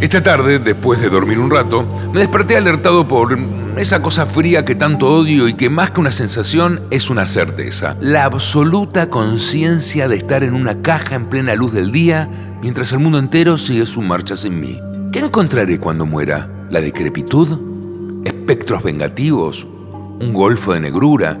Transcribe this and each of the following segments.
Esta tarde, después de dormir un rato, me desperté alertado por esa cosa fría que tanto odio y que más que una sensación es una certeza. La absoluta conciencia de estar en una caja en plena luz del día mientras el mundo entero sigue su marcha sin mí. ¿Qué encontraré cuando muera? ¿La decrepitud? ¿Espectros vengativos? ¿Un golfo de negrura?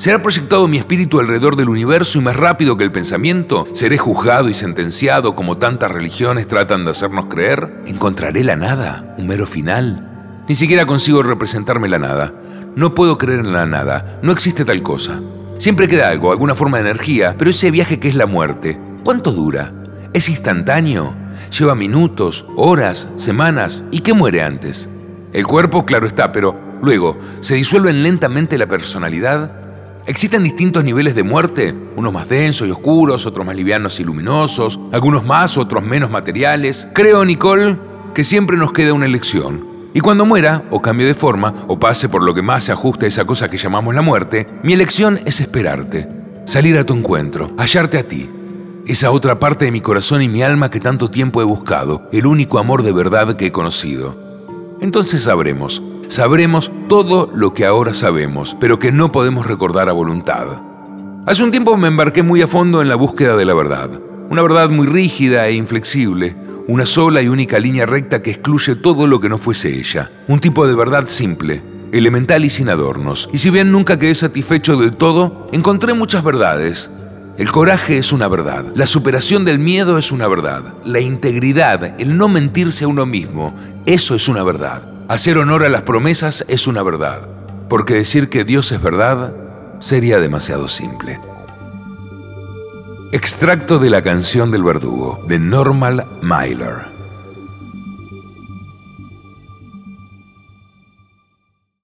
¿Será proyectado mi espíritu alrededor del universo y más rápido que el pensamiento? ¿Seré juzgado y sentenciado como tantas religiones tratan de hacernos creer? ¿Encontraré la nada? ¿Un mero final? Ni siquiera consigo representarme la nada. No puedo creer en la nada. No existe tal cosa. Siempre queda algo, alguna forma de energía, pero ese viaje que es la muerte, ¿cuánto dura? ¿Es instantáneo? ¿Lleva minutos, horas, semanas? ¿Y qué muere antes? El cuerpo, claro está, pero luego, ¿se disuelve lentamente la personalidad? Existen distintos niveles de muerte, unos más densos y oscuros, otros más livianos y luminosos, algunos más, otros menos materiales. Creo, Nicole, que siempre nos queda una elección. Y cuando muera, o cambie de forma, o pase por lo que más se ajusta a esa cosa que llamamos la muerte, mi elección es esperarte, salir a tu encuentro, hallarte a ti, esa otra parte de mi corazón y mi alma que tanto tiempo he buscado, el único amor de verdad que he conocido. Entonces sabremos, sabremos todo lo que ahora sabemos, pero que no podemos recordar a voluntad. Hace un tiempo me embarqué muy a fondo en la búsqueda de la verdad, una verdad muy rígida e inflexible, una sola y única línea recta que excluye todo lo que no fuese ella, un tipo de verdad simple, elemental y sin adornos. Y si bien nunca quedé satisfecho del todo, encontré muchas verdades. El coraje es una verdad, la superación del miedo es una verdad, la integridad, el no mentirse a uno mismo, eso es una verdad. Hacer honor a las promesas es una verdad, porque decir que Dios es verdad sería demasiado simple. Extracto de la canción del verdugo, de Normal Myler.